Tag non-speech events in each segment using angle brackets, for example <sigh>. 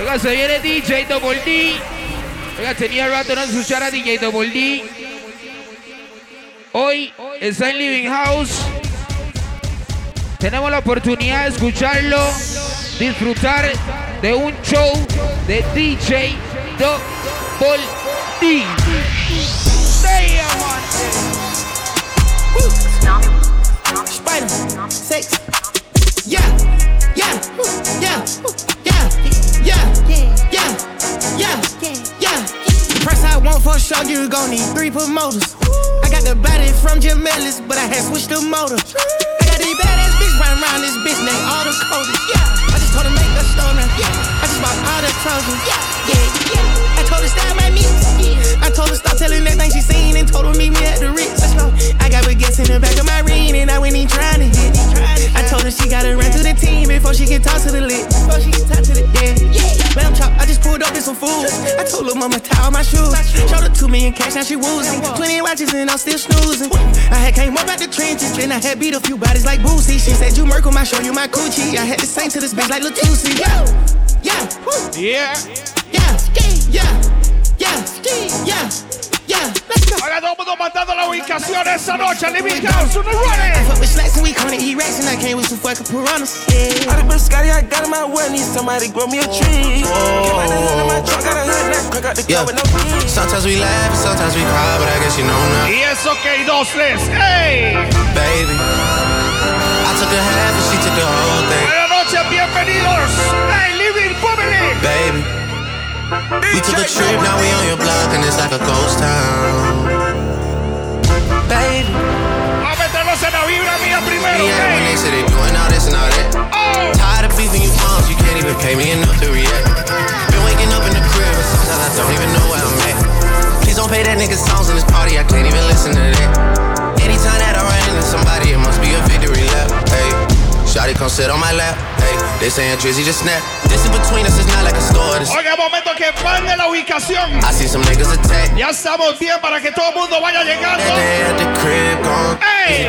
Oiga, se viene DJ Double D. Oiga, tenía rato no escuchar a DJ Double D. Hoy está en Living House. Tenemos la oportunidad de escucharlo, disfrutar de un show de DJ Double D. Spider, sex. Want for show, you gon' need three promoters. I got the body from Jim Ellis, but I had switched the motor. I got these badass bitch running around this bitch named all the coders. Yeah, I just told her make a stoner. Yeah, I just bought all the trousers. Yeah, yeah, yeah. I told her my me. I told her stop telling everything she seen and told her meet me at the Ritz. Let's go. I got baguettes in the back of my ring and I went in trying to hit. I told her she gotta run through the team before she can talk to the lit. Before she can talk to the yeah. yeah. Lamb chop, I just pulled up in some food. I told her mama tie all my shoes. Showed her two million cash, now she woozing. Twenty watches and I'm still snoozing. I had came up out the trenches, then I had beat a few bodies like Boosie. She said you Merkle, I show you my coochie. I had to sing to this bitch like Latusi. Yeah, yeah, Yeah. yeah, yeah, yeah, yeah, yeah. Let's go. Ahora todo mundo mandando la ubicación esa noche. Living House, uno running. I fuck with slacks and we gonna eat racks and I came with some fucking piranhas. Yeah. All the biscotti I got in my way, need somebody grow me a tree. Came out the hood in my truck, got a hood now, crack out the Yeah. club with no keys. Sometimes we laugh, sometimes we cry, but I guess you know now, Y eso que hay dos les. ¡Ey! baby. I took a half and she took the whole thing, Buenas noches, bienvenidos. ¡Hey, Baby. We took a trip, now we on your block and it's like a ghost town, baby. A meternos en la vibra mía primero, Yeah, when they say they doing all this and all that. Oh, Tired of beefing you moms, you can't even pay me enough to react. Been waking up in the crib, and sometimes I don't even know where I'm at. Please don't play that nigga songs in this party, I can't even listen to that. Anytime that I run into somebody, it must be a victory lap. Hey, Shotty come sit on my lap. Hey, they saying Drizzy just snap. This in between us, it's not like a store. Oiga, momento que mande la ubicación. I see some niggas attack. Ya estamos bien para que todo el mundo vaya llegando. Hey.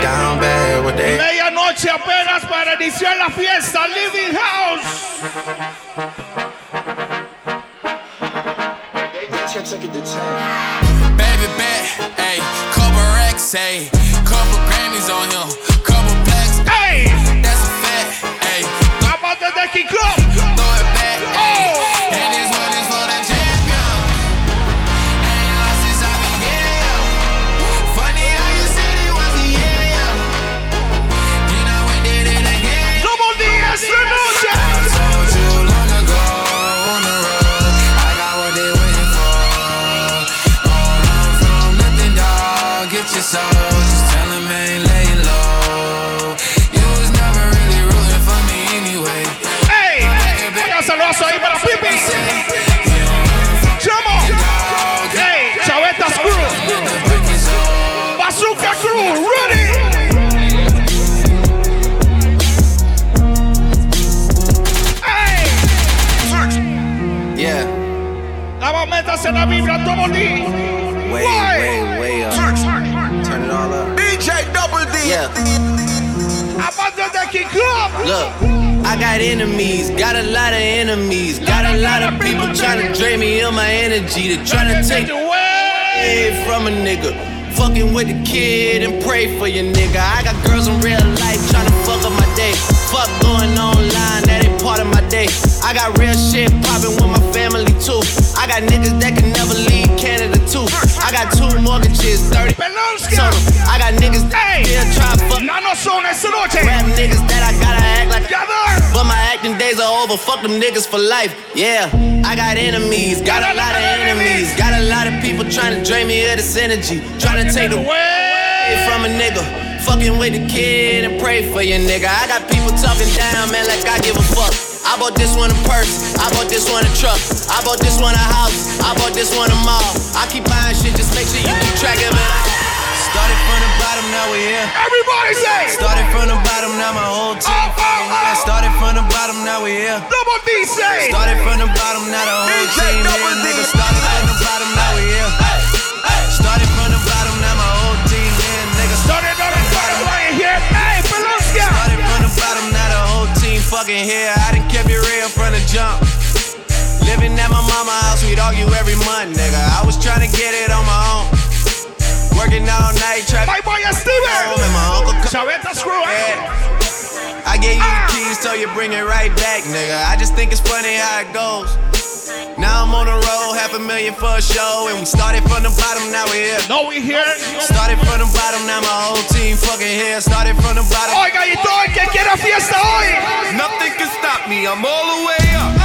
they Medianoche apenas para iniciar la fiesta. Living House. Baby bet, ayy, couple racks, ayy, couple Grammys on him, couple plaques, ¡Ey! Vamos desde King Club. Saludos ahí para Pipi. Chamo. ¡Ey! Chavetas Crew. Bazooka Crew. Ready. ¡Ey! Yeah. Vamos, métase en la vibra, Double D. Way, way, way up. Turn it all up. DJ Double D. Yeah. Aparte de King Club. Look, I got enemies, got a lot of enemies, got a lot of people trying to drain me of my energy, they trying to take away. away from a nigga. Fucking with the kid and pray for your nigga. I got girls in real life trying to fuck up my day. Fuck going online, that ain't part of my day. I got real shit popping with my family too. I got niggas that can never got two mortgages, 30 Pelonska. on 'em. I got niggas that still try to fuck no son esta noche. rap niggas that I gotta act like Gather. but my acting days are over. Fuck them niggas for life. Yeah, I got enemies, got a lot of enemies, got a lot of people trying to drain me of this energy, trying to take away Away. from a nigga. Fucking with the kid and pray for your nigga. I got people talking down, man, like I give a fuck. I bought this one a purse, I bought this one a truck, I bought this one a house, I bought this one a mall. I keep buying shit, just make sure you keep track of it. Started from the bottom, now we here. Everybody say. Started from the bottom, now my whole team. Oh, oh, oh. Started from the bottom, now we here. Double D say. Started from the bottom, now the whole DJ team Double here. D. Nigga started from the bottom, now we here. Started from the bottom, now my whole team here. Nigga Started on the bottom right here. Hey, Pelonska. started from the bottom, now the whole team fucking here. I from the jump. Living at my mama house, we'd argue every month, nigga. I was trying to get it on my own. Working all night, trap. My boy Steven. And my uncle Chaveta screw. Yeah. I gave you the ah! keys, so you bring it right back, nigga. I just think it's funny how it goes. Now I'm on the road, half a million for a show, and we started from the bottom, now we're here. No, we here. Started from the bottom, now my whole team fucking here. Started from the bottom. Oiga, y todo el que quiera fiesta hoy. Nothing can stop me. I'm all the way up.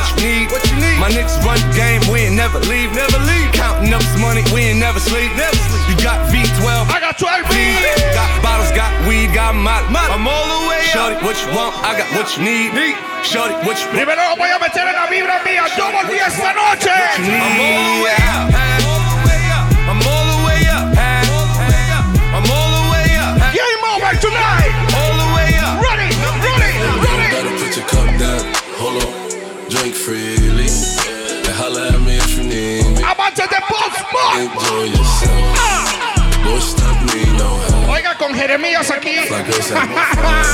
What you need. What you need? My niggas run the game, we ain't never leave, never leave. Counting up some money, we ain't never sleep, never sleep. You got V12, I got 12 V, got bottles, got weed, got molly. I'm all the way up. it what you want, I got what you need. Show it what you want. Primero voy a meter en la vibra mía. Todo el esta noche. I'm all the way up. Help. Oiga, con Jeremías aquí. Like girls have no fun.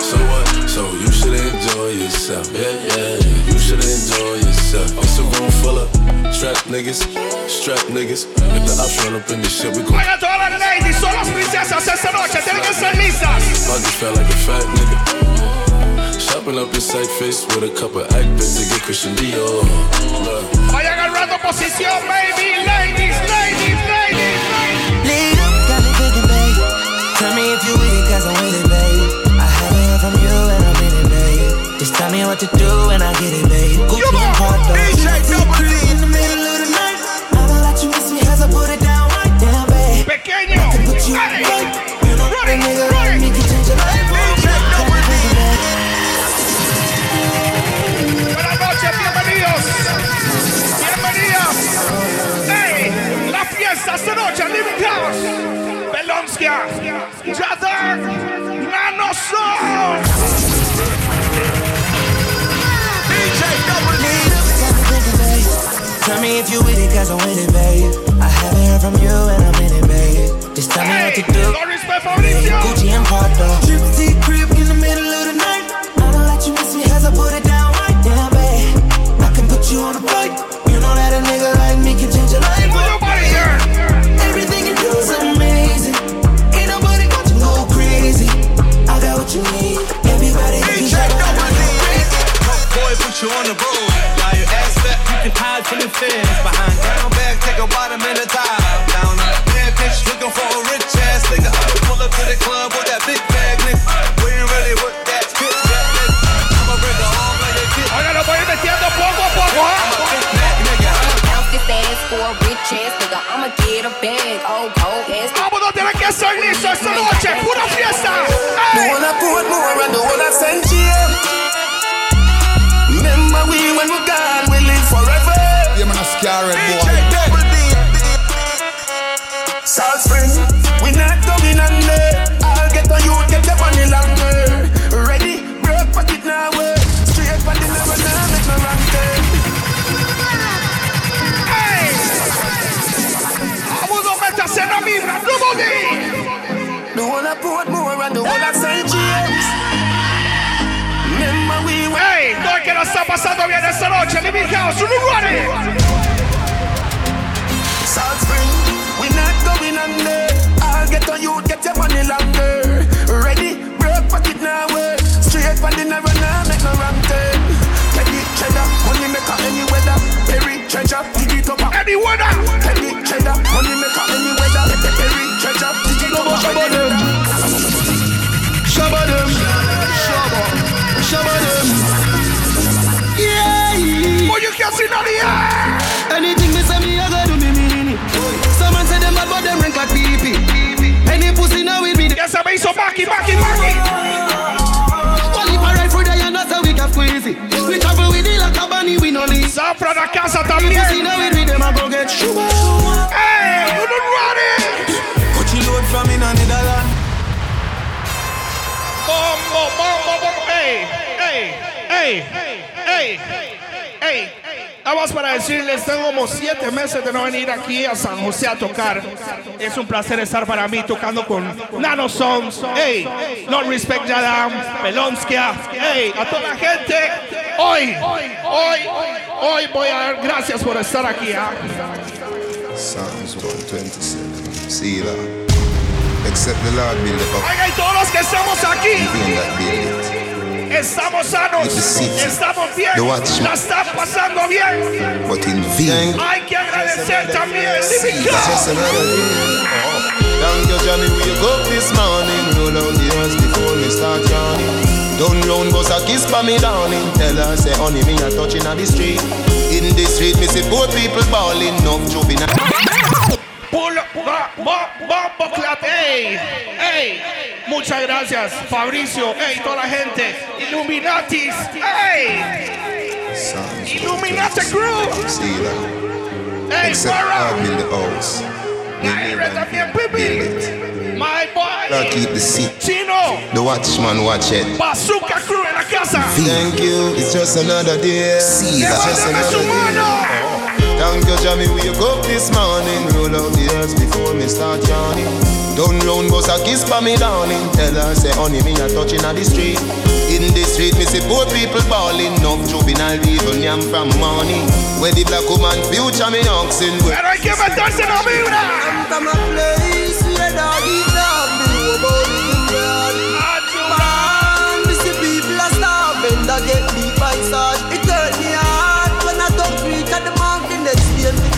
So what? So you should enjoy yourself, yeah, yeah, yeah. You should enjoy yourself. It's a room full of strap niggas, strap niggas. If the ops run up in this shit, we gon' Oiga, todas las ladies son las princesas esta noche. Tienen que ser listas. I just felt like a fat nigga. Shopping up in sight face with a couple actors to get Christian Dior. Look. Agarrando posición, baby. Ladies, ladies, ladies, ladies. Lead up, got me thinking, babe. Tell me if you with it, cause I'm with it, babe. I haven't heard from you and I'm in it, babe. Just tell me what to do and I get it, babe. Gucci and Porto. in the middle of the night. I don't let you miss me as I put it down right down, babe. Pequeño. Put you Hey. right. You know nigga like me can change your life. Soul. Lead up, got me thinking, babe. Tell me if you with it, cause I'm with it, babe. I haven't heard from you and I'm in it, babe. Just tell me what to do. no respect for Gucci and Porto. Gypsy crib in the middle of the night. I don't let you miss me as I put it down, you on the road. Now your ass fat, you can hide from the feds. Behind pasando bien esta noche. Living House. South Spring, we not going under. I'll get on you, get your money longer. Ready, broke pocket now, eh. straight for the never now, make no wrong turn. Teddy cheddar, money maker any weather. Perry treasure, dig it up. Any weather. Yeah. You can see none here. Anything me say me, I gotta do me mean it. Someone say them bad, but them rank like PP. Any pussy now with me. Ya se me hizo Maki, Maki, Maki. Only for right for the and that's how we can squeeze it. We travel with it like a bunny, we no leave. Zafra la casa Pussy también. now with me, them a go get sugar. Hey, you don't run it. Coachy load from in a Netherlands. Bombo, bombo, bombo. Hey, hey, hey, hey, hey. Vamos para decirles, tengo como siete meses de no venir aquí a San José a tocar. Es un placer estar para mí tocando con Nano Songs, hey, No Respect Jadam, Pelonskia, hey, a toda la gente. Hoy, hoy, hoy voy a dar gracias por estar aquí. ¿ah? Psalms 127. See that. Except the Lord build the up. Oiga, y todos los que estamos aquí. Estamos sanos, With the city, estamos bien, la está pasando bien. But in vain. Hay que agradecer también. Living That's God. just another day. Oh. Thank you, Johnny. Wake up this morning. Roll out the earth before me start yawning. Down round bus a kiss for me darling. Tell her say honey me a touching on the street. In the street me see poor people balling. Enough juvenile. Pull up, ba, ba, ba, boclat, ey, ey. Muchas gracias, Fabricio, ey, toda la gente. Illuminatis, ey. Illuminati crew. 127. See that. Ey, Except build the house. We La live R and también, build baby. it. My boy. keep the seat. Chino, The watchman watch it. Bazooka crew en la casa. Thank you, it's just another day. See that. Just another day. Mano. Thank you, Jamie. Wake up this morning. Roll out the earth before me start yawning. Down round bus a kiss for me darling. Tell her say honey me a touching on the street. In the street me see poor people balling. Enough juvenile people yam from morning. Where the black woman future me oxen. Pero hay que meterse en la vibra. From a place where dog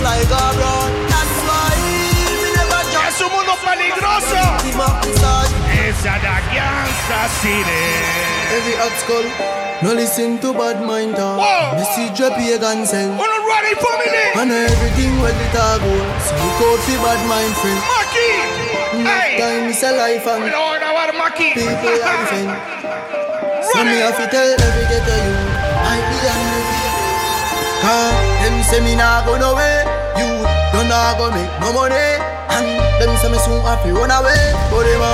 fly go around. That's why me never jump. Es un mundo peligroso. Up. Esa da Kansas City. Every skull. No listen to bad mind talk. Me see pagan self. Uno ready for me, Nick. And everything where the talk. So look out for bad mind friend. Maki. Enough Hey. time is a life and Cuidado de grabar, Maki. people are defend. <laughs> So me have to tell every ghetto you I be Cause them say me nah go nowhere nah go make no money And them say me soon have to run away But them a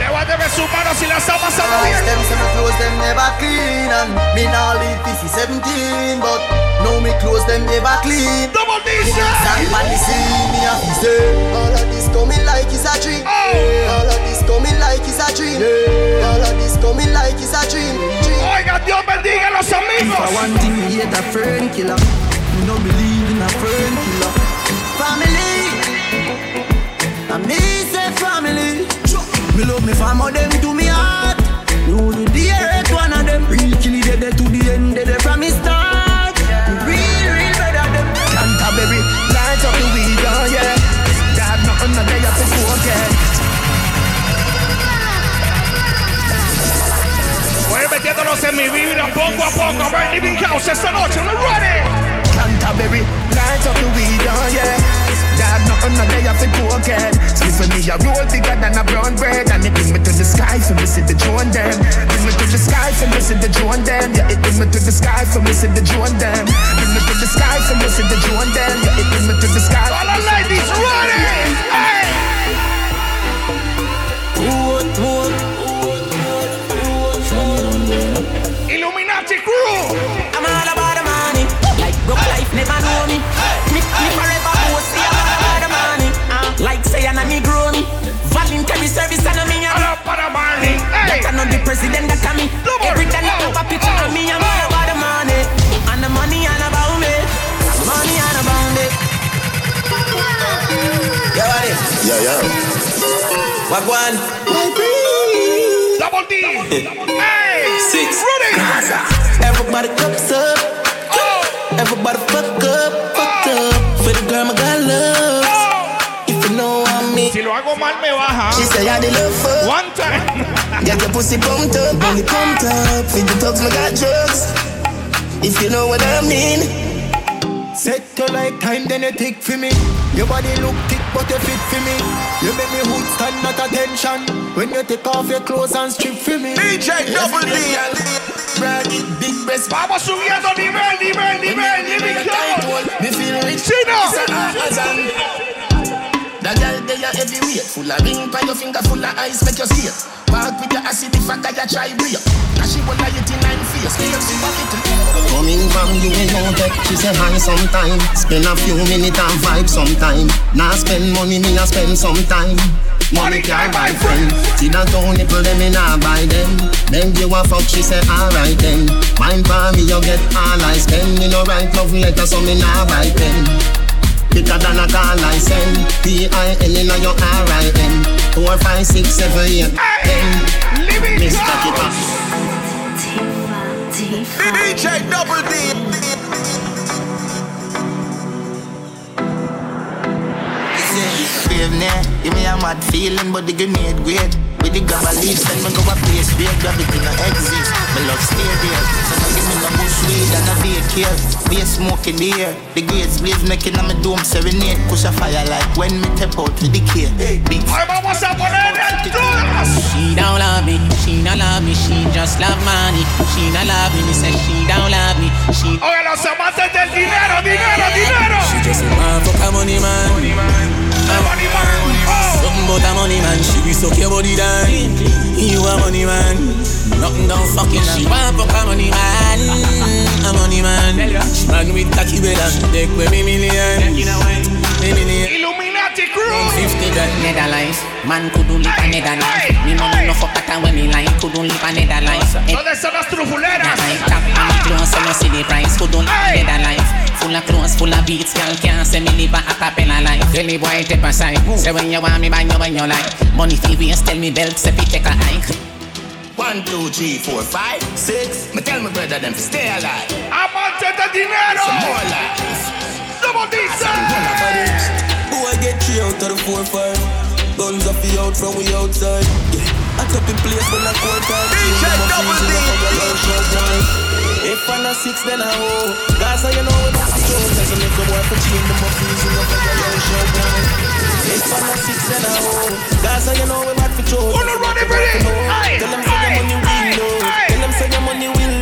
Levánteme su mano si la está pasando bien. them say me clothes them never clean And me nah live this is 17 But now me clothes them never clean Double Me sir. stand by the scene Me to say All of this coming like it's a dream Oh. All of this coming like it's a dream All of this coming like it's a dream Oiga, Dios bendiga a los If I amigos. thing, me hate a friend killer. Me no believe in a friend killer. And me say family. Me love me family, them to me heart. You the dearest one of them. Real kill it dead to the end, dead from me start. Real, real better them. Canterbury, light up the weed, oh yeah. Got nothing that they have to forget. Voy metiéndonos en mi vibra poco a poco. A ver, Living House esta noche. Uno ready. Canterbury, light Nothing that they have to. Split for me, a roll bigger than a brown bread. And it bring me to the sky for see the drone them. Bring me to the sky for see the drone them. Yeah, it bring me to the sky for see the drone them. Bring me to the sky for see the drone them. Yeah, it bring me to the sky. All the ladies ready. President that come me. Double. Every time I have a picture of me, I'm all about the money. And the money and about me. Money and about me. Yeah, what is? Yeah, yeah. What one? Double D. <laughs> Hey. Six. Ready. Everybody cups up. Oh. Everybody fuck up, fuck oh. up. For the girl, I got love. Oh. If you know what I mean. Si lo hago mal me baja. She say I the love for. One time. Get your pussy pumped up, belly pumped up. Feed the thugs, me got drugs. If you know what I mean. Set you like time, then you take for me. Your body look thick, but you fit for me. You make me hood stand at attention. When you take off your clothes and strip for me. DJ Double D. Braggy, big breast. Vamos subiendo nivel, nivel, nivel. Living House. Me feel rich. Chino. It's a Amazon. The girl they are heavyweight, full of ring, by your finger full of ice, make you see it. Walk with your acid if I got you try real. Now she will lie it in nine feet. Coming from you in no tech, she say hi sometime. Spend a few minutes and vibe sometime. Now spend money, me a spend sometime. Money can't buy friend. See that don't nipple them in a buy them. Then you a fuck, she say alright then. Mind for me, you get all I spend. Me no write love letter, so me nah buy pen. Better than a call I send. P-I-N in your R-I-N. Four, five, six, seven, eight, ten. Mr. Kipper. DJ Double D. Brave nah, give me a mad feeling, but the grenade great. With the grab a leaf, send me go a place where gravity no exist. My love stay there, so now give me no bush weed and a vacate. Be a smoke in the air, the grades blaze making a me dome serenade. Push a fire like when me tap out with the key. Big vamos a poner She don't love me, she don't love me, she just love money. She don't love me, me say she don't love me. She. Oh, Oye, los amantes del dinero, dinero, dinero. She just fuck a money man. Money man. Money man. Something about a money man, she be suck your body down. You a money man, nothing don't fucking. She want fuck a money man, a money man. She man with bed and take with me million, me million. Illuminati crew. 50 grand Netherlands, man couldn't live a Netherlands. Me money no fuck at when me like, couldn't live a Netherlands. ¿Dónde están las trufuleras? I tap on the clothes, so no see the price, couldn't live a Netherlands. Full of clothes, full of beats, girl can't say me live a acapella life. Tell me boy take a side, say when you want me buy you when you like. Money fee waste, tell me belt, say fi take a hike. One, two, three, four, five, six. Me tell my brother them to stay alive. Amantes del dinero. Some more lives. Como dice. Boy get three out of the four five. Guns off the out from we outside. Yeah. I top in place when I quarter time. DJ Double D. If I'm a six, then I hold. Gaza, you know what saying. Cause I make a boy for change the muffins in the fire, show down. If I'm a six, then I hold. Gaza, you know what I'm for choke. Wanna run it? Tell them say your money will low. Tell them say your money will.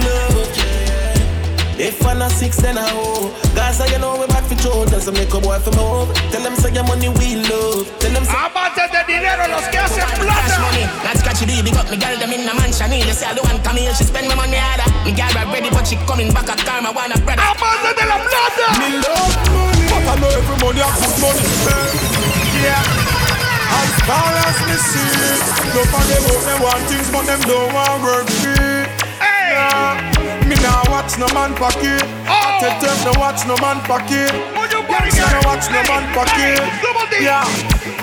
If I'm a six, then I hold. Gaza, you know we're back for choke. Tell them make a boy for move. Tell them say your money will low. Tell them say. Amantes del dinero, los que hacen Cash plata. money, let's catch it, big up me girl them in the mansion. You say I don't want come here, she spend my money harder. Me girl right ready, but she coming back a car, my one a brother. Amantes de la plata. Me love money, but I know every money a good money. Yeah. As far as me see, don't forget about them want things, but them don't want work free. Yeah. Me nah watch no man pocket. Oh! I tell them no watch no man pocket. Yeah, me no watch no man pocket. Yeah.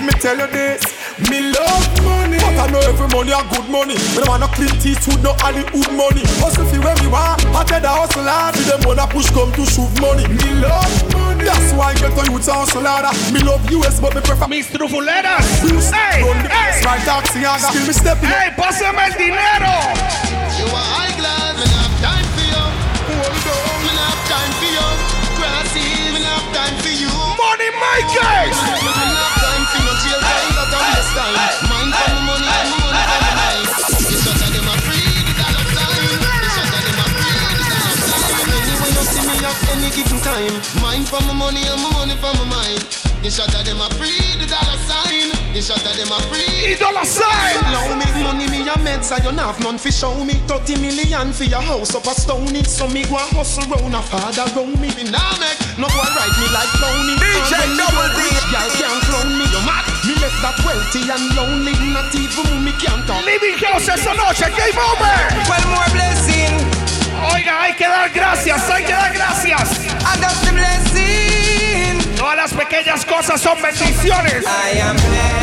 Me tell you this. Me love money, but I know every money a good money. Me don't want no clean teeth, no Hollywood money. Hustle fi where me want, I tell the hustle hard. See them wanna push come to shoot money. Me love money, that's why I get to youth hustle harder. Me love US, but me prefer Mis trufuleras. Hey, Hey, run the hey. place like taxi yaga. Still me stepping. Hey, pásame el dinero. You are me at any given time. Mind for my money and my money for my mind. The shot of them a free, the dollar sign. The shot of them a free. Dollar sign. Now make money me a meds I don't have none fi show me 30 million for your house up a stony So me go a hustle round a father round me Me nah make no boy ride me like phony DJ Double go D. Girl can't clown me You mad? Me left that wealthy and lonely Not even me can't talk Living House esta noche. Game over. Well, more blessing. Oiga, hay que dar gracias. Hay que dar gracias. And that's the blessing. Todas las pequeñas cosas son bendiciones. I am blessed.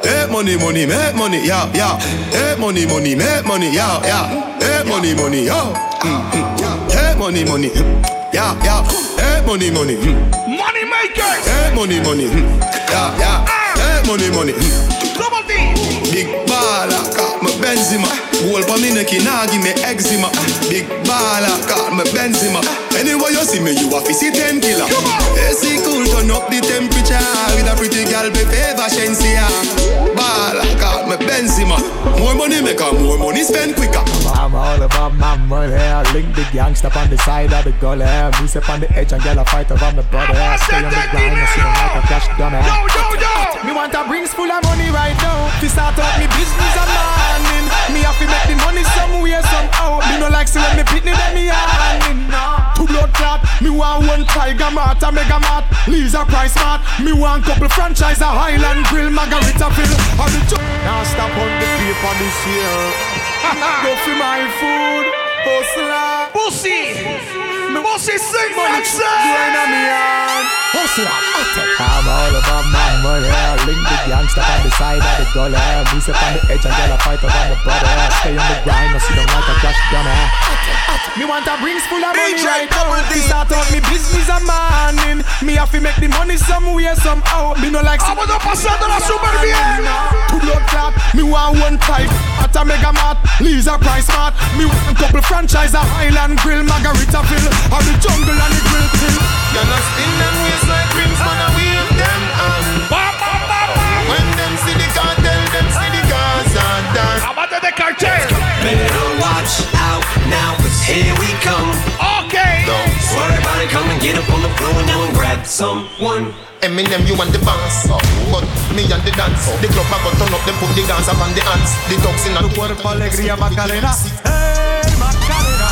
money, money, make money, yeah, yeah. Make money, money, make money, yeah, yeah. Make money, money, yeah. Mm-hmm. Make money, money, mm-hmm. yeah, yeah. Make money, money. Mm-hmm. Money makers. Make money, money, yeah, yeah. Ah! Make money, money. Double D. Big baller, got my Benzema. Whole for me neck, nah give me eczema. Big baller, got my Benzema. Anyway you see me, you have to see ten killer. AC cool, turn up the temperature with a pretty girl, be favor Shenseea. Baller, got my Benzema. More money make her, more money spend quicker. I'm all about my money. I link the gangsta on the side of the gully. Me step on the edge and get a fight over my brother. Stay on the grind, I see them like a cash dummy. Yo, yo, yo. Me want a rings full of money right now. To start up me business a morning. Me have to make the money somewhere somehow. Me no like see when me pitney them me handing. Nah. Two blood clot. Me want one Tiger Mart, a Mega Mart, Lisa Price Mart. Me want couple franchise, a Highland Grill, Margaritaville. Or the jo- now stop on the paper this year. <laughs> Go for my food, hustler. Pussy. Pussy sing Money Money going on me hand. Hustler, I'm all about my money. Link the gangsta on the side of the gully. Me step on the edge and get a fight over my brother. Stay on the grind, I see them like a crash dummy. Me want a rings full of money right now. To start out me business a morning. Me have to make the money somewhere somehow. Me no like. Vámonos pasándola súper bien. Two blood clot. Me want one type. At a mega mart. Lisa Price Mart. Me want a couple franchise. A Highland Grill, Margaritaville. Or the jungle and the grill thing. You know spin them waist like rims, man, I wave them on. When them see the cartel, them see the Gaza dance. Amate de cartel. Better watch out now, cause here we come. Okay. So everybody come and get up on the floor and now and grab someone. Eminem, you and the boss, but me and the dance. The club I got turn up, them put the dance up on the ants. The dogs in a cuerpo alegría Macarena. Hey, Macarena,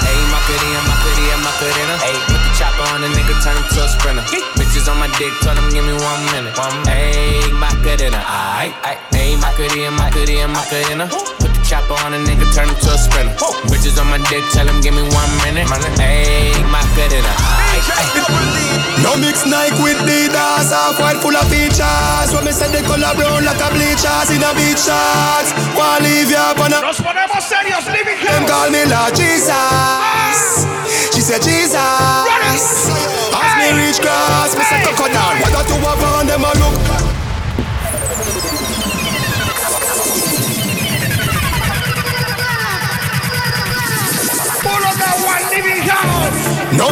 Hey, Macarena, Macarena. Hey, put the chopper on a nigga, turn him to a sprinter. Bitches on my dick, tell them give me one minute. One Hey, Macarena, aight, aight. Hey, Macarena, Macarena, Macarena. Put the chopper on a nigga, turn him to a sprinter. Bitches on my dick, tell them give me one minute. Hey, Macarena, aight, aight. No mix Nike with Adidas, half white full of features. When me say the color brown like a bleachers in a beach shots. Wanna leave you up on a. Nos ponemos serios, living Them call me Lord Jesus. She said Jesus. As me reach cross, me say cocoa down. What got to walk on them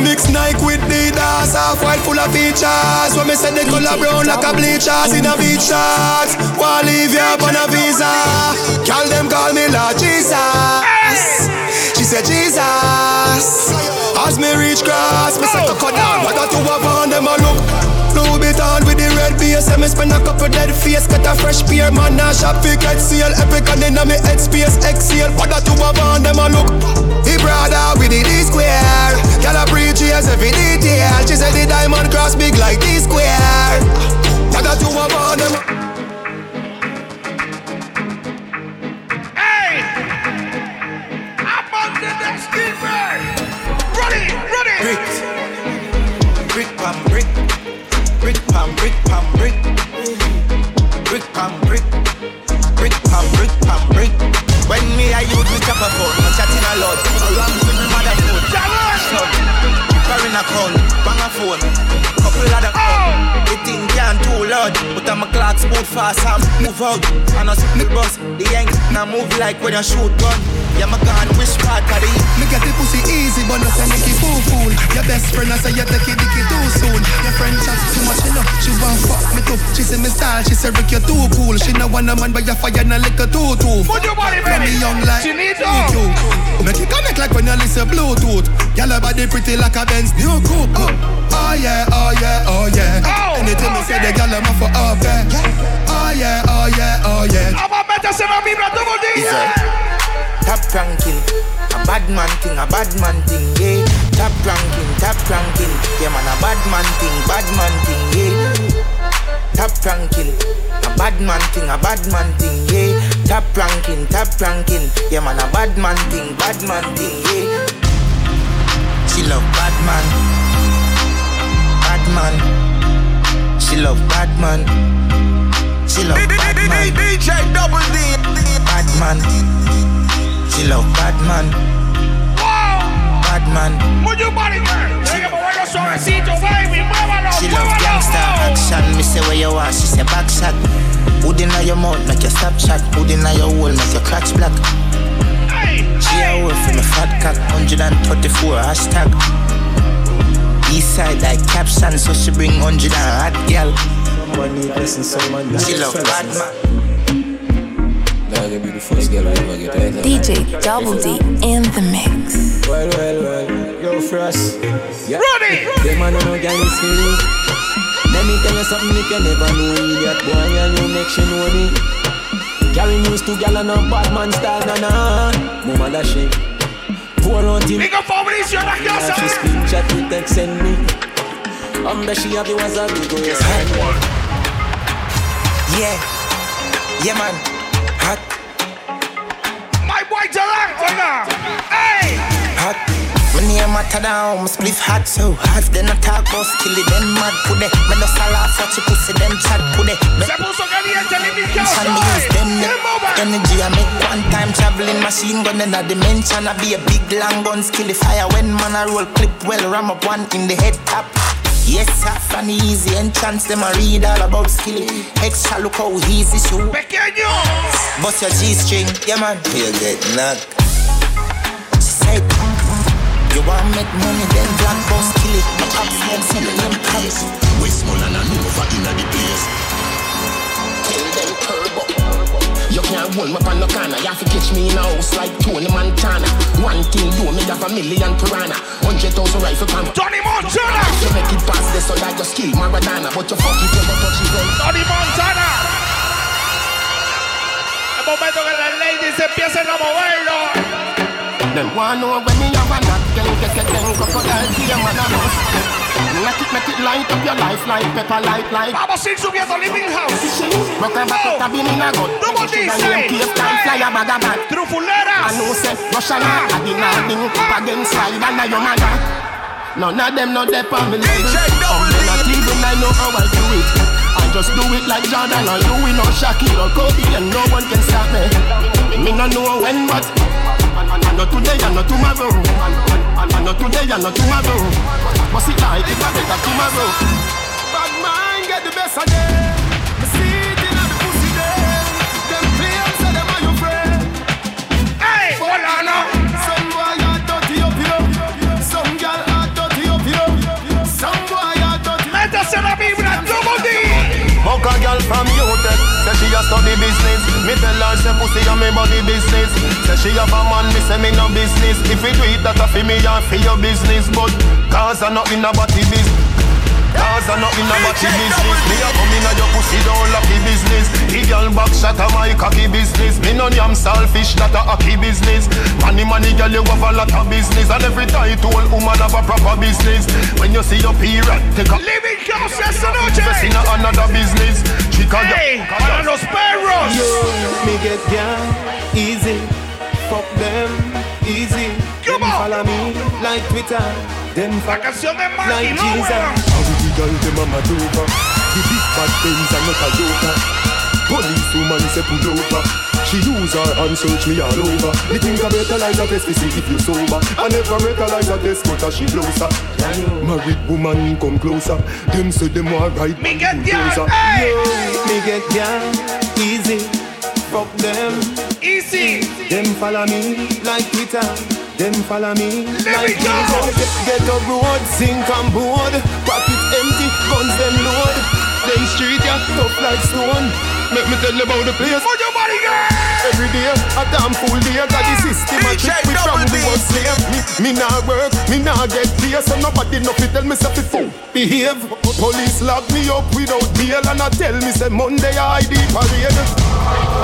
mix Nike with Adidas, half white full of features. When me say the color brown like a bleachers in a beach shots. Wanna leave you up on a visa. Call them call me Lord Jesus. She said Jesus. As me reach cross, me say cocoa down. What got to have them a look. Louis Vuitton with the red base And me spend a couple dead face. Got a fresh pair Man. A shop fi get seal. Epic and inna me head space Exhale What that you have on them a look. He brother with the D square. Girl a preach yes every detail. She said the diamond cross big like D square. What that you have on them Hey. I'm on the next brick pam brick brick pam brick, brick pam brick pam brick. When me I use me chopper phone, I'm chatting a lot. Carrying a con, bang a phone, couple of the phone. The thing can't too loud, but I'm a clock smooth fast, I'm move out. And I see the bus, the yank, now move like when I shoot gun. Yeah, my gun, which part of the Me get the pussy easy, but no say make it fool fool. Your best friend, I say you take it dicky too soon. Your friend chat too much, you know. She want fuck me too. She say me style, she say Rick you too cool. She no want a man, but you fire no liquor too too. Put your body, Let baby. me young like She need you. Make it connect like when you listen Bluetooth. Girl, her body pretty like a Benz new coupe. Oh, oh yeah, oh yeah, oh yeah. Oh, Anything me say, the girl I'm for up there. Oh yeah, oh yeah, oh yeah. Vamos a meterse en la vibra todo el. Top ranking, a bad man thing, a bad man thing, yeah. Top ranking, top ranking, yeah man, a bad man thing, bad man thing, yeah. Top ranking, a bad man thing, a bad man thing, yeah. Top ranking, top ranking, yeah man, a bad man thing, bad man thing, yeah. She love bad man, bad man, She love bad man. She love bad man. DJ Double D. Bad man. She love bad man. Bad man. Move your body. Muévalo, She love gangsta action. Me say where you are, she say back shot. Hood inna your mouth, make your stop shot. Hood inna your hole, make your crotch black. She a work for me fat cock, 134 hashtag. East side like caption, so she bring 100 and hot girl. She love bad man. Nah, give me the first girl we ever get right. DJ Double D in the mix. Well, well, well, yo, Frost. Yeah. Ready! Them man no gang is feeling. Let me tell you something if you never know idiot boy and you make she know me. Carry news to gal and a bad man style, na na. Mama that shit. Pour out him. Big up Fabricio en la casa. She screenshot me, text send me. Hombre, she have you as a big old Yeah, yeah man, hot, My boy Talang, oiga. Hey! Hot. When you matter down, my spliff hot so hot. Then I talk about skilly, then mad pude. Me no laugh at you pussy, then chat pude. Se puso caliente en mi casa. Can me use them energy I make one time traveling machine gun in a dimension I be a big long gun skill fire when man I roll clip well ram up one in the head top Yes, half an easy entrance, them a read all about skill. Extra look how easy show. Pequeño! Bust your G-string, yeah man. You get knocked. Want make money, then black boss kill it. Cops them send them and inna the place. Kill them turbo. You can't hold me on no corner. You have to catch me in a house like Tony Montana. One thing do me have a million piranha. Hundred thousand rifle pan. Tony Montana. You make it past this so that you skill Maradona, but you fuck if you don't touch it. Tony Montana. El momento que las ladies empiecen a moverlo. Them want know when me have a knock, then get get them crocodile tear man a bust. Make it, make it light up your life like pepper light like. Vamos a ir subiendo Living House. Rock a back up, in a D Sugar say. name, cave time, fly a bag a bat. Trufuleras. I know say Russia na a the up against slide and a your mother. None of them know they on me level. I'm not even I know how I do it. I just do it like Jordan or we know Shaquille or Kobe, and no one can stop me. Me no know when, but not tomorrow. I know today and not tomorrow. What's it like if I tomorrow? Bad mind get the best of them. Study business. Me tell her say pussy a me body business. Say she have a man, me say me no business. If we do it that a fi me and fi your business. But cause I not in a body Cause I not in a body business Me a come in a your pussy don't lucky business The girl back shot a my cocky business Me no yam selfish that a hockey business Money money girl you have a lot of business And every title woman have a proper business When you see your period take a Living House esta noche. Invest in another business. Chica, Hey, para los perros. Yo, me get girl easy. Fuck them easy. Come Them follow me like Twitter. Them La canción de Maggie, like no, Jesus. Weón. How the girl them a mad over. The big bad things are not a joker. Police woman say pull over. She use her and search me all over. Me think I better like a test to see if you sober. I never better like a test, but she closer. Married woman come closer. Them say them want right. Me get girl, hey. me get girl, easy. Fuck them, easy. Them follow me like Twitter. Them follow me like it go. Jesus. Get a road, sink and board. Pocket empty, guns them load. Them street yeah, tough like stone. Make me tell you about the place. Put your body, girl. Every day, a damn full day, got the system a trick me from the was slave. Me, me nah work, me nah get pay, so nobody no fit tell me say fi fool. Behave. Police lock me up without bail and I tell me say Monday I ID parade.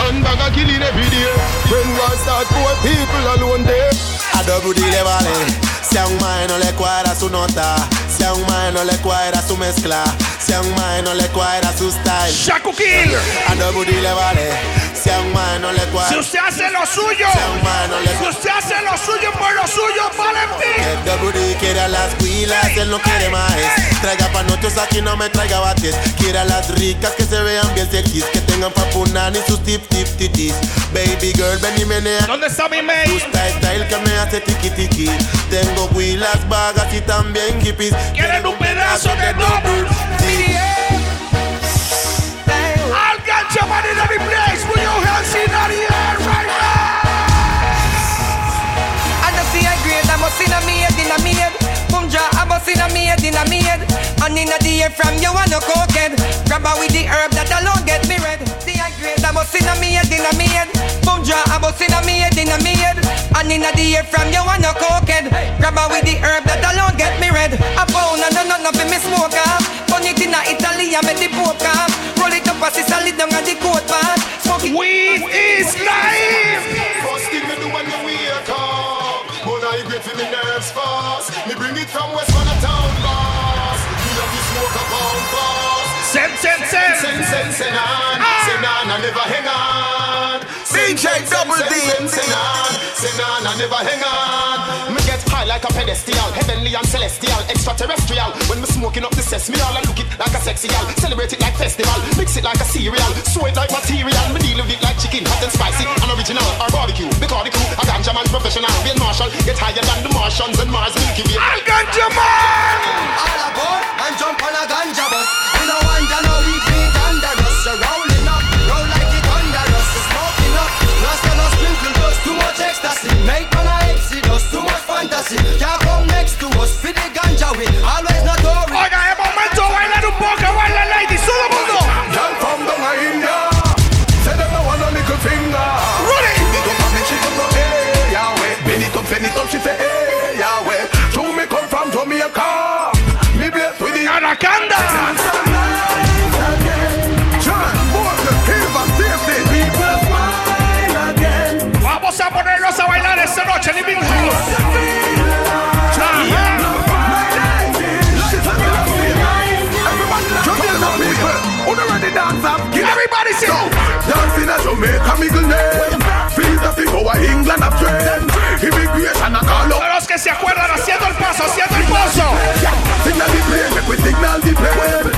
And bag a killing every day. When war start, poor people alone there. A double di le vale Si a un mae no le cuadra su nota Si a un mae no le cuadra su mezcla Si a un mae no le cuadra su style. Shaku Kill A di le vale Si usted hace lo suyo, si usted hace lo suyo por lo suyo, Valentín. A las huilas, él no quiere más. Traiga pa' nosotros aquí, no me traiga bates. Quiere a las ricas que se vean bien sexys, que tengan pa' punar y sus tip tip titis. Baby girl, ven y menea. ¿Dónde está mi mail? Gusta el style que me hace tiki tiki. Tengo huilas vagas y también hippies. Quieren un pedazo de double Get your money in every place. Put your hands in the air right now. I just see a grade, I must in a maid, in a maid. Boom ja, I must in a maid, in a maid. And in the air from you and no cokehead. Grab her with the herb that alone get me red. See a grade, I must in a maid, in a maid. Boom ja, I must in a maid, in a maid. And in a the air from you and no cokehead. Grab her with the herb that alone get me red. A pound and a none of me smoke off. Burn it in a Italy and make the poke off. Roll it up as it's solid down at the coat part. Smoke it. Weed is life. First thing me do when you wake up But I grip for me nerves fast Me bring it from West Manor town boss Me love you smoke a pound fast Sen, sen, sen. Sen, sen, sen on. Ah. Sen on, I never hang on. DJ Double D. Send, send on Send on and never hang on. Me get high like a pedestal Heavenly and celestial Extraterrestrial. When me smoking up the sesame all I look it like a sexy gal. Celebrate it like festival Mix it like a cereal. Sew it like material Me deal with it like chicken Hot and spicy. And original Or barbecue Because the crew A ganja man professional Real Marshall Get higher than the Martians And Mars Milky Way. I'll get man. All aboard and jump on a ganja bus. We no wonder no we Too much ecstasy, make man a exodus. Too much fantasy, can't come next to us. Fit the ganja we always notorious. Everybody sing. Se acuerdan, haciendo el paso, haciendo el paso. Signal the plane, we signal the plane.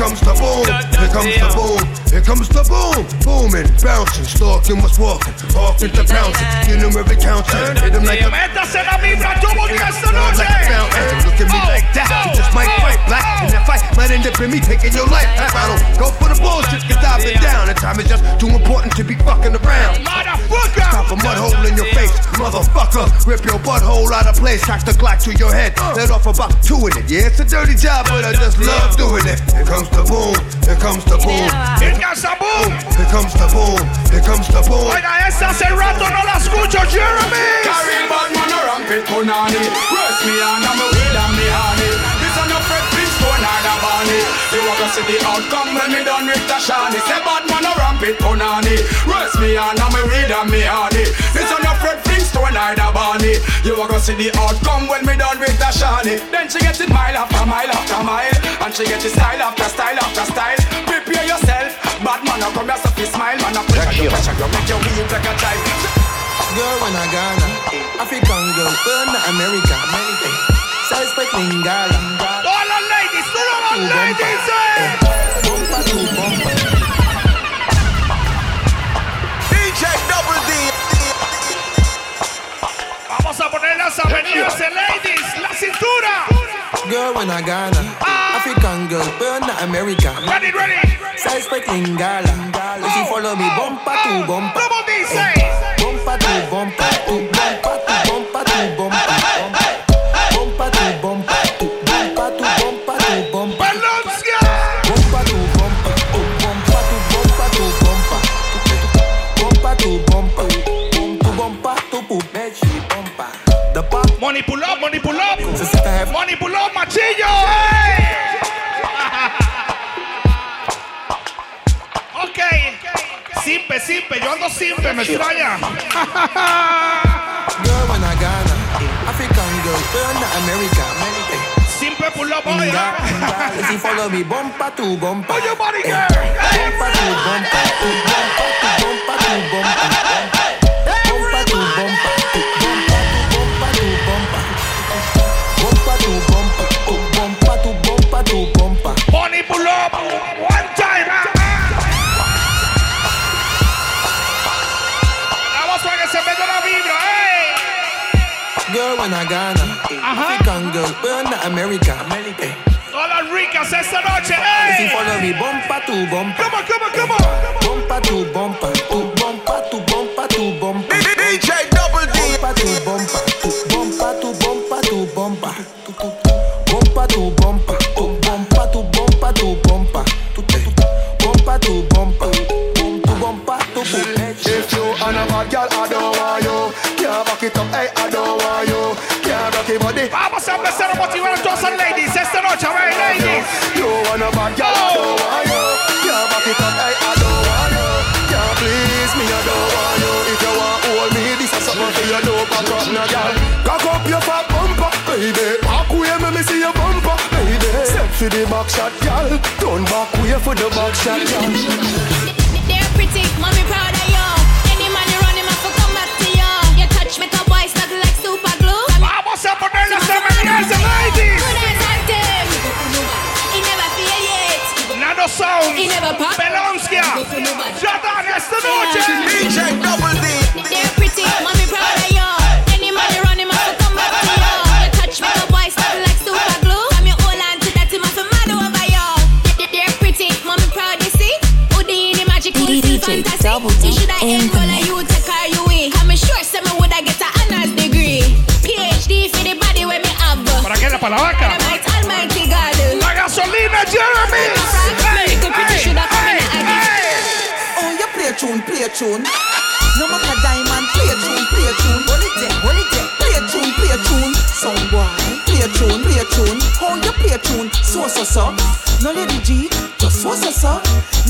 Comes the boom. Here comes the boom. Here comes the boom. Here comes the boom. Booming, bouncing, stalking what's walking. Walking to pouncing. Get him every counting. Hit him like a vibra, todo el día esta noche. Look at me like that. You just might fight black. And that fight might end up in me taking your life. I don't go for the bullshit, cause I've been down. And time is just too important to be fucking around. Motherfucker. Rip your butthole out of place, cock the Glock to your head. Let off about two in it. Yeah, it's a dirty job, but I just love doing it. Here comes the boom, here comes the boom. Here comes the boom. Here comes the boom, here comes the boom. Oiga, esta hace rato no la escucho, Jeremy. Carry bad man a rampant punani Rest me and I'm a weed and me honey or the Barney You want to see the outcome when me done with the shiny Say bad man a rampant punani Rest me and I'm a weed and me honey This on your Fred Flintstone or the Barney You You are gonna see the outcome when me done with the shawty. Then she get it mile after mile after mile, and she get it style after style after style. Prepare yourself, bad man, I come here so fi smile, man, I pressure you, pressure you, make you weak like a child. Girl when I Ghana, African girl, burn the America, America. Size like Lingala. Bumper bumper. DJ Double D. Vamos a poner las avenidas de ladies, la cintura. Girl when I Ghana, African girl, burn the America. Ready, ready. Size like Lingala. If you follow me, bumper to bumper. ¿Cómo dice? Bumper to bumper, to bumper Money pull up, money pull up. Money pull up, machillo. eh. ok. Simpe, simpe. Yo ando simpe, me extraña. Girl when I Ghana, African girl, burn the America. Simpe pull up, oye. If you follow me, bumper to bumper. Oh, your body, girl. Bumper to bumper, bumper to bumper to bumper. Bumper to bumper, to bumper To bumper, to bumper to bumper to bumper. Money pull up. One time. Vamos a que se meta la vibra, eh. Girl when I Ghana, African girl, burn the America. Todas las ricas esta noche, you eh. follow me, bumper to bumper. Come on, come on, come on. Bumper to bumper, to bumper to bumper to bumper. You bad girl, I don't want you. Can't back it up, hey, I don't want you. Can't rock your body. Vamos a empezar a motivar a todas las ladies esta noche, a ver, ladies. You and a bad girl, I don't want you. Can't back it up, hey, I don't want you. Can't please me, I don't want you. If you want hold me, this is something for you. Don't back up, no girl. Cock up your fat bumper, baby. Back way, me me see your bumper, baby. Step for the back shot, girl. Turn back way for the back shot, girl. They're pretty, mommy proud tune, play a tune. No matter diamond, play a tune, play a tune. Hold it there, hold it there. Play a tune, play a tune. Sound boy, play a tune, play a tune. How you play a tune? So so so. No lady G, just so so so.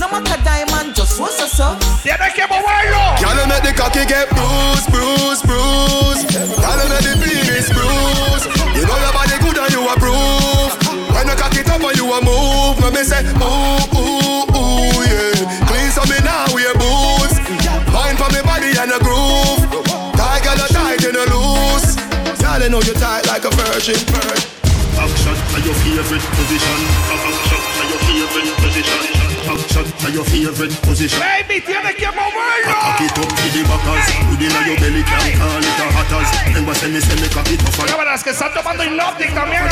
No matter diamond, just so so so. Tienes que moverlo. Y'all make the cocky get bruised, bruised, bruised. Y'all make the penis bruised. You know your body good and you approve. When you cock it up and you a move, when me say ooh know you tight like a virgin. Action are your favorite position. Action are your favorite position. Action are your favorite position. Baby, tienes que moverlo. Cock it up to the backers. Put in your belly, can call it a hatters. Remember, say me, say me cock it up for Cámaras que están tomando Hypnotic también.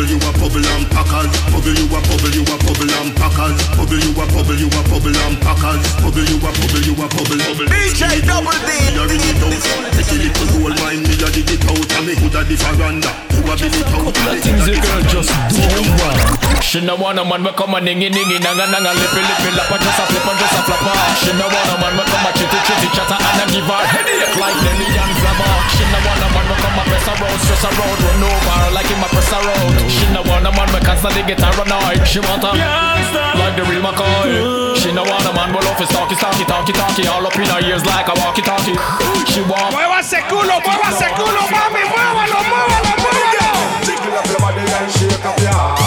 Bubble, you a bubble and packers. Bubble you a bubble, you a bubble and packers. Bubble you a bubble, you a bubble and packers. Bubble you a bubble, you a bubble, bubble. DJ Double D. Me a ring it out. Take a little gold mine, me a dig it out. And me hood a the veranda. You a bill it out. The things the girl just don't want. She no want a man we come a dingy dingy nanga nanga lippy lippy lappa just a flip and just a flapper. She no want a man we come a chitty chitty chatter and a give her headache like Nelly and Flabber. She no want a man we come a press a road, stress a road, run over like him a press a road. She no want a man we constantly get her annoyed. She want a like the real McCoy. She no want a man, but love is talky, talky, talky, talky. All up in her ears like a walkie talkie. She want. Muévase culo, muévase culo, mami, muévalo, muévalo, muévalo. Jiggle up your body and shake up your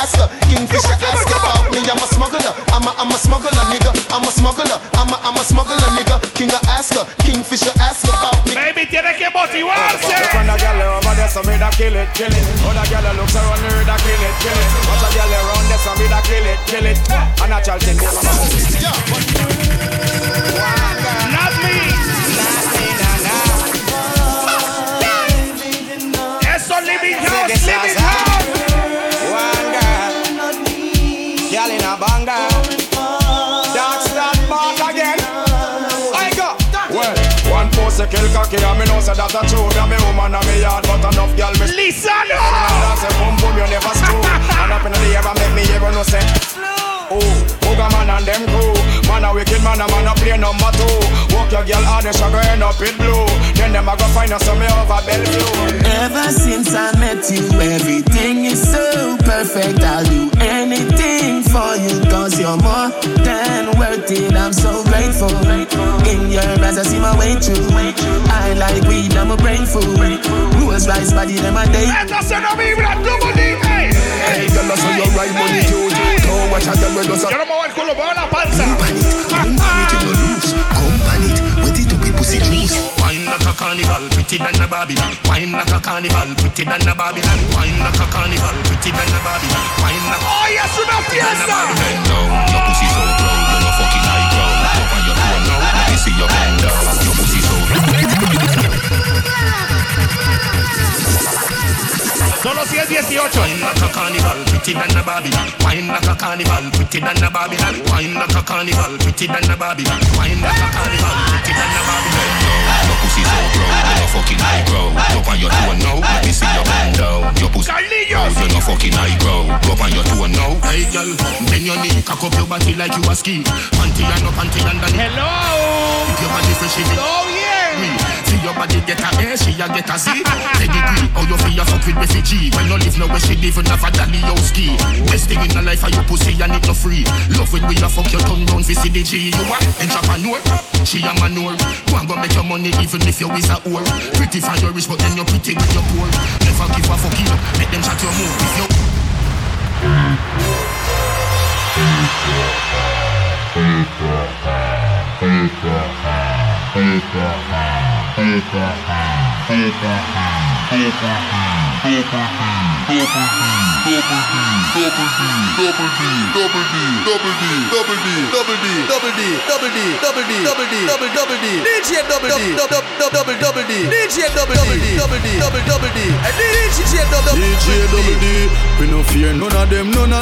me. King Kingfisher, ask about me. I'm a smuggler, I'm a, I'm a smuggler, nigga. I'm a smuggler, I'm a, I'm a smuggler, nigga. King of Asker, Kingfisher, ask about me. Baby, tiene que motivarse. When a girl over there, so me da kill it, kill it. Other girl looks around her, da kill it, kill it. Watch a girl around there, so me da kill it, kill it. A natural thing. Not me. not me, Eso, Living House, Living kill cocky, and me know say that a true. Me a me woman and me yard, but enough girl me. Lizano. Dance a boom boom, you never screw. <laughs> And up in the air, and make me hear no say. Oh, Booga man and them crew Man a wicked man, a man a play number two Walk your girl hard, she go end up in blue Then them a go find us some over Bellevue Ever since I met you, everything is so perfect. I'll do anything for you, cause you're more than worth it. I'm so grateful. In your eyes, I see my way through. I like weed, I'm a brain food. Rules rice, body, them a day. Entonces no vibra, double D. Hey. Hey, girl, I saw you right money, too. Don't watch out, them with us. Yo no muevo el culo, muevo la panza. Wine like a carnival, pretty than a Babylon. Wine like a carnival, pretty than a Babylon. Wine like a carnival, pretty than a Babylon. Wine like Oh, yes, una fiesta. Down, your pussy so you're no fucking me see. Your pussy so Solo si es 18. Wine like a carnival, pretty than a Babylon. Wine like a carnival, pretty than a Babylon. Wine like a carnival, pretty than a Babylon. Wine like a carnival, pretty than a Babylon. Your pussy so proud, you're no fucking high ground. Up on your toe now, let me see your bend down. Your pussy proud, you're no fucking high ground. Up on your toe now. Hey girl, bend your knee, cock up your body like you a ski. Panty and up, panty underneath. Hello. If your body fresh, it Oh yeah. See your body get a A, she a get a Z. Pedigree, how you feel you fuck with refugee? When no live no where she live in a Vadali ski. Best thing in the life are your pussy and it no free. Love when we a fuck your tongue round for CDG. You a entrepreneur, she a manure. Go and go make your money even if you is a whore. Pretty for your rich but then you're pretty when you're poor. Never give a fuck you, make them shut your mouth if you. DJ double D, double double double D, DJ double D, double D, double double D, and DJ double DJ double D, we no fear none of them, none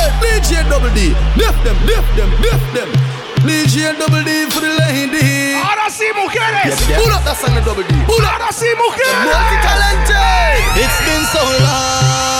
of them, none of them. DJ double D, no fear none of them. Multi-talented, DJ double D, lift them, lift them, lift them. DJ double D for the lady. Ahora sí, mujeres. Pull up that song, double D. Pull up. Ahora sí, mujeres. Multi-talented. It's been so long,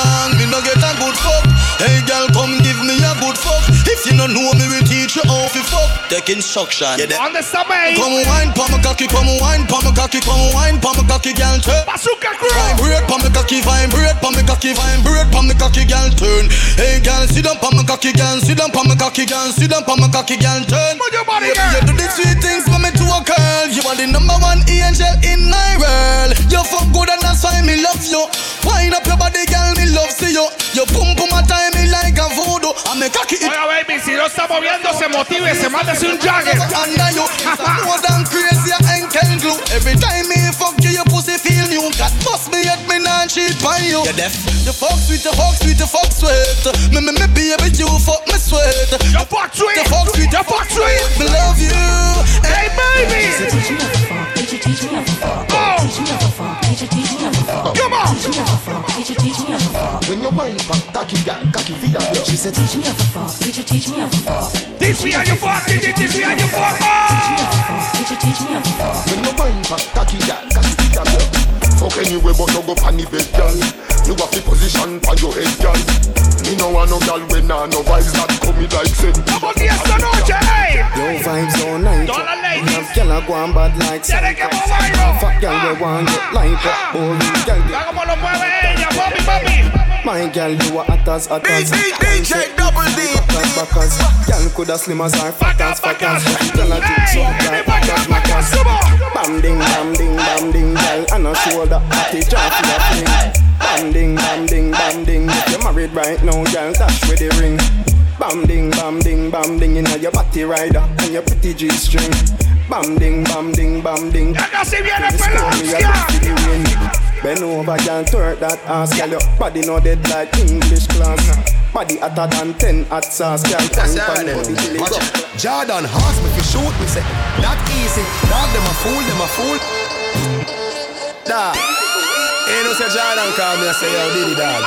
If know me, we teach you how to fuck. Take instruction. Yeah, On the summer. Come wine pa my cocky, come wine pa my cocky, come wine pa my cocky, girl turn. Bazooka crew. Vibrate pa my cocky, vibrate pa my cocky, vibrate pa my cocky, girl turn. Hey girl, sit down pa my cocky, girl, sit down pa my cocky, girl, sit down pa my cocky, girl turn. Move your body, You, you do the sweet things for me to a girl. You are the number one angel in my world. You fuck good and that's why me love you. Wind up your body, girl, me love see you. You pum pum a time me like a voodoo. I me cocky it. Oiga, baby, si no está moviendo, se motive, se mándese un jagger. Under <laughs> you, more than crazy and can glue. Every time me fuck you, your pussy feel new. Got bust me at me non cheat by you. You deaf. You fuck sweet, you fuck sweet, you fuck sweet. Me me me baby, you fuck me sweet. You fuck sweet, you fuck sweet, you fuck sweet. Me love you. Hey baby. Come on. When you wine back, cocky gal, cocky feet up. She said, teach me how to fuck. Teach teach me how to fuck. Teach me how you fuck. Teach you, teach me how you fuck. Teach you, teach me how to fuck. When you wine back, cocky gal, cocky feet up. Fuck anyway, but no go pan the bed, gal. You have the position for your head, gal. Me no want no gal when nah no vibes that coming like said. Como que esta noche, hey. Yo vibes all night. Todas las ladies. Have gal a go on bad like Tiene que moverlo. Fuck gal we want get like up, boring gal. Mira cómo lo mueve ella, papi, papi. My gal, you are hot as hot as DJ Double D. Backers Gal coulda slim as her fat as fat as Gal a juke so like backers, backers Bam ding, bam ding, bam ding Gal on her shoulder, hotty jaw full of fling. Bam ding, bam ding, bam ding If you married right now, gal, dash with the ring. Bam ding, bam ding, bam ding Inna your body rider and your pretty G-string Bam ding, bam ding, bam ding. Casi viene This call me a Pelonskia. lucky the win Bend over, gal, twerk that ass Gal, your body no dead like English class. Body hotter than 10 hot sauce Gal, That's time how for them. body till it Watch it. Jordan Horse me fi shoot me say That easy. Dog them a fool them a fool. Dog Ain't eh, no say Jordan call me and say yo Diddy dog.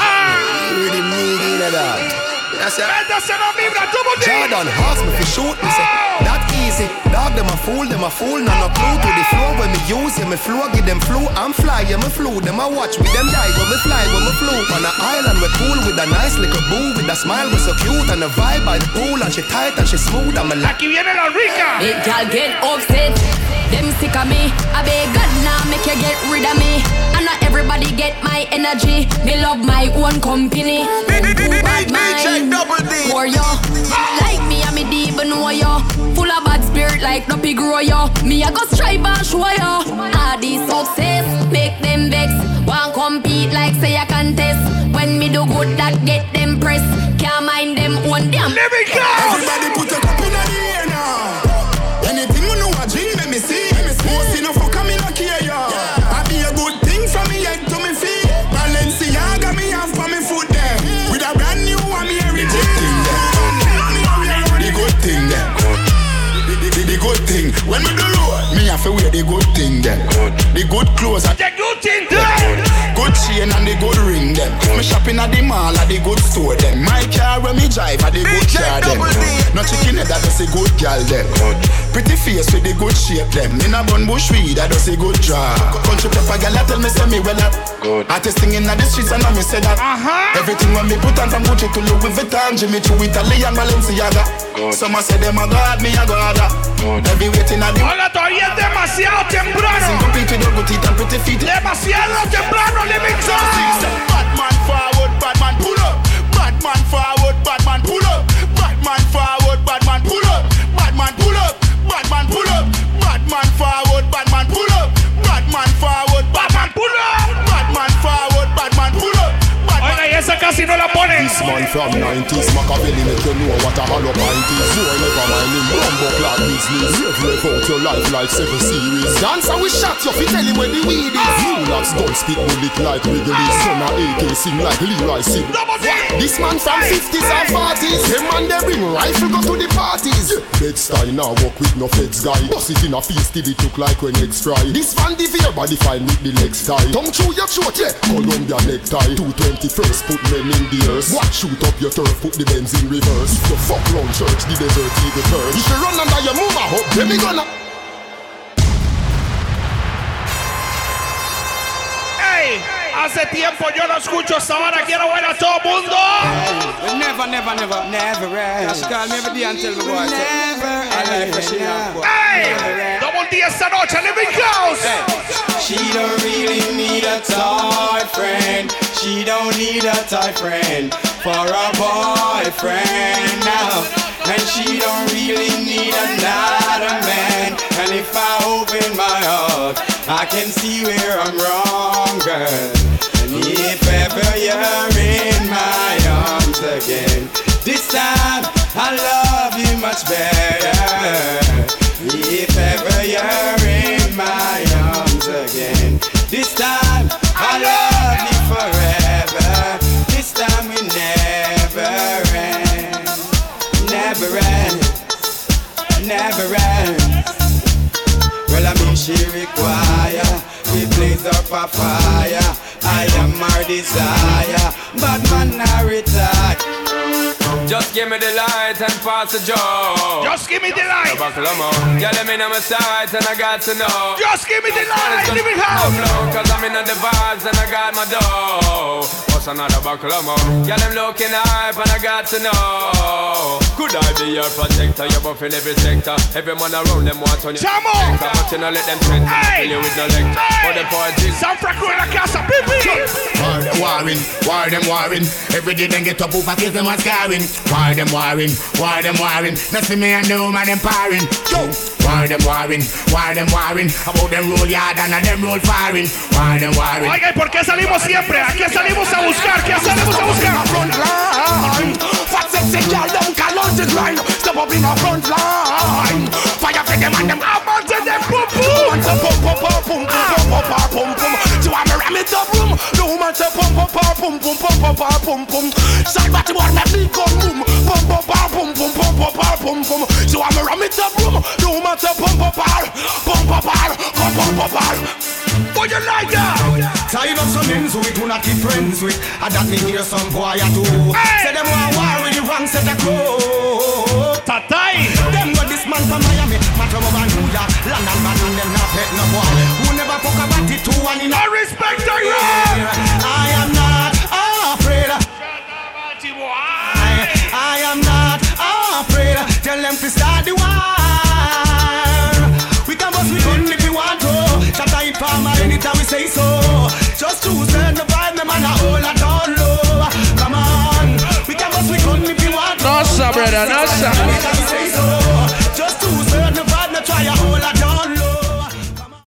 You really need it dog That's it. Esta no vibra, double D. Jordan Horse me fi shoot me say That easy. Dog them a fool them a fool None no clue to the flow when me use yeah me flow give them flu I'm fly yeah me flew them a watch me. Them die when me fly when me flew On a island we cool with a nice little boo With a smile we so cute. And a vibe by the pool And she tight and she smooth. And me like Aquí viene la rica. Big gal get upset. Them sick of me. I beg God now make you get rid of me. And not everybody get my energy. Me love my own company. Bad mind. For you. Like me, I'm a deep and know. Full of bad spirit like no pig you. Me I go strive and show you. All this success make them vex. Want compete like say a contest. When me do good that get them press. Can't mind them own damn. Let me go. Everybody put a cup in me wear the good thing there. The good clothes. The good thing there. Good chain and the good ring them. Me shopping at the mall at the good store them. My car when me drive at the good car them. No chicken head that does a good gal them. Pretty face with the good shape them. In a bun bush weed that does a good job. Country pepper gal tell me say me well up. Good. Artist thing in the streets and now me say that. Uh-huh. Everything when me put on from Gucci to Louis Vuitton, Jimmy Choo, Italian Balenciaga. Some a say them a god, me a god. Every waiting at the Hola, todavía es demasiado temprano. Complete with good teeth and pretty feet. Demasiado temprano, let me go. Bad man forward, bad man pull up. Bad man forward, bad man pull up. Bad man forward, bad man pull up. Bad man pull up. Bad man pull up. Bad man forward, bad esa casi no la ponen. This man from 90s Machiavelli make you know what a hollow pint is. You ain't never mind him Bumbo clap business. Rev out your life like seven series. Dancer we shot you fi tell him where the weed is. You lads gun spit bullet like Wrigley Son of AK sing like Leroy Sig This man from 50s and 40s Them man they bring rifle go to the parties. Bed style now walk with no feds guy. Bust it in a face till it look like when eggs fry This van the fear body fine with the legs tie Tongue through your throat yeah Colombia necktie. 220 first put men in the earth. Watch shoot up your turf put the Benz in reverse. If you fuck round church the desert eagle turf If you run under your move a hop then me gonna hace tiempo yo no escucho esta hora. Quiero ver a todo mundo. Never, never, never, never eh. end. She call me every day and tell me boy. Never I like eh, her, she not double D esta noche. Let me go. She don't really need a toy friend. She don't need a toy friend for a boyfriend now. And she don't really need another man. And if I open my heart, I can see where I'm wrong, girl. And if ever you're in my arms again, this time I love you much better. She require we blaze up a fire. I am our desire, but man I retire. Just give me the light and pass the joe. Just give me the light. Yeah, let me know my sight and I got to know. Just give me the light. Give me how. I'm low cause I'm in the vibes and I got my dough. What's another buckle of more? Yeah, them looking hype and I got to know. Could I be your protector? You're buff in every sector. Every man around them want on you. Come on. But you know let them trend. Kill you with no lecture. For the poetry. San Francisco in la casa, pipi. War them warring, war them warring. Every day them get up over kiss them a scarring. War them warring, war them warring. Nothing me and no man them parring. Yo, war them warring, war them warring. About them roll yard and them roll firing. War them warring. Oiga, ¿y por qué salimos siempre? ¿A qué salimos a buscar? ¿Qué salimos a buscar? Sexy girl, them call on the grind. Step up in a front line. Fire for them and them on to them pum. woman say pum pum pum pum pum pum pum pum pum body want me ram it up room. The woman say pum pum pa pum pum pum pum pa pum pum. Sad body want me feel come boom. Pum pum pa pum pum pum pum pa pum pum. She want me ram it up room. The woman say pum pum pa pum pum pa pum pum. Boy, you like that? Tied up some ends with who not be friends with. I that me hear some boy at all. Say them want war with the wrong set of clothes. Tatai. Them got this man from Miami, matter of New York, London, man, and them not pet no boy. Who never fuck about it two one in a I respect the I am not afraid. I, I am not afraid. Tell them to start the war. We can bust we gun if we want to. Shut it farmer anytime we say so. Just choose them the vibe, the man a hold at all low. Come on, we can bust we gun if we want to. Nossa, brother, nossa fire.